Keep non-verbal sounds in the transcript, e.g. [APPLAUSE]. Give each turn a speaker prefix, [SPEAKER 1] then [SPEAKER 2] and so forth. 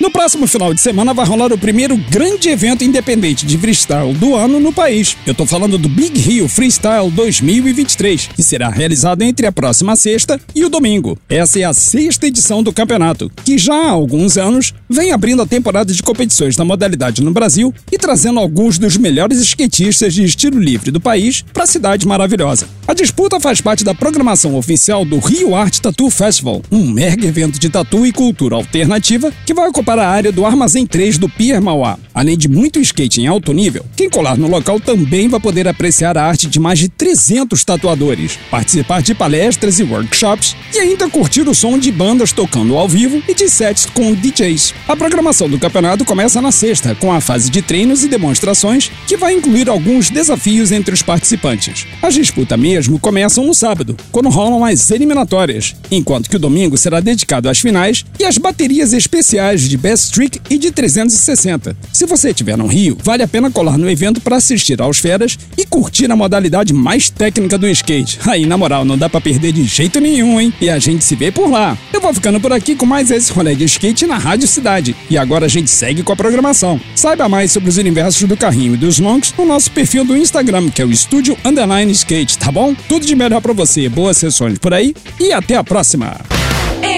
[SPEAKER 1] No próximo final de semana vai rolar o primeiro grande evento independente de freestyle do ano no país. Eu tô falando do Big Rio Freestyle 2023, que será realizado entre a próxima sexta e o domingo. Essa é a sexta edição do campeonato, que já há alguns anos vem abrindo a temporada de competições da modalidade no Brasil e trazendo alguns dos melhores skatistas de estilo livre do país para a cidade maravilhosa. A disputa faz parte da programação oficial do Rio Art Tattoo Festival, um mega evento de tatu e cultura alternativa que vai ocupar para a área do Armazém 3 do Pier Mauá. Além de muito skate em alto nível, quem colar no local também vai poder apreciar a arte de mais de 300 tatuadores, participar de palestras e workshops e ainda curtir o som de bandas tocando ao vivo e de sets com DJs. A programação do campeonato começa na sexta, com a fase de treinos e demonstrações, que vai incluir alguns desafios entre os participantes. As disputas mesmo começam no sábado, quando rolam as eliminatórias, enquanto que o domingo será dedicado às finais e às baterias especiais de Best Trick e de 360. Se você estiver no Rio, vale a pena colar no evento para assistir aos feras e curtir a modalidade mais técnica do skate. [LAUGHS] Aí, na moral, não dá para perder de jeito nenhum, hein? E a gente se vê por lá. Eu vou ficando por aqui com mais esse rolê de skate na Rádio Cidade. E agora a gente segue com a programação. Saiba mais sobre os universos do carrinho e dos longs no nosso perfil do Instagram, que é o Estúdio Underline Skate, tá bom? Tudo de melhor para você, boas sessões por aí e até a próxima!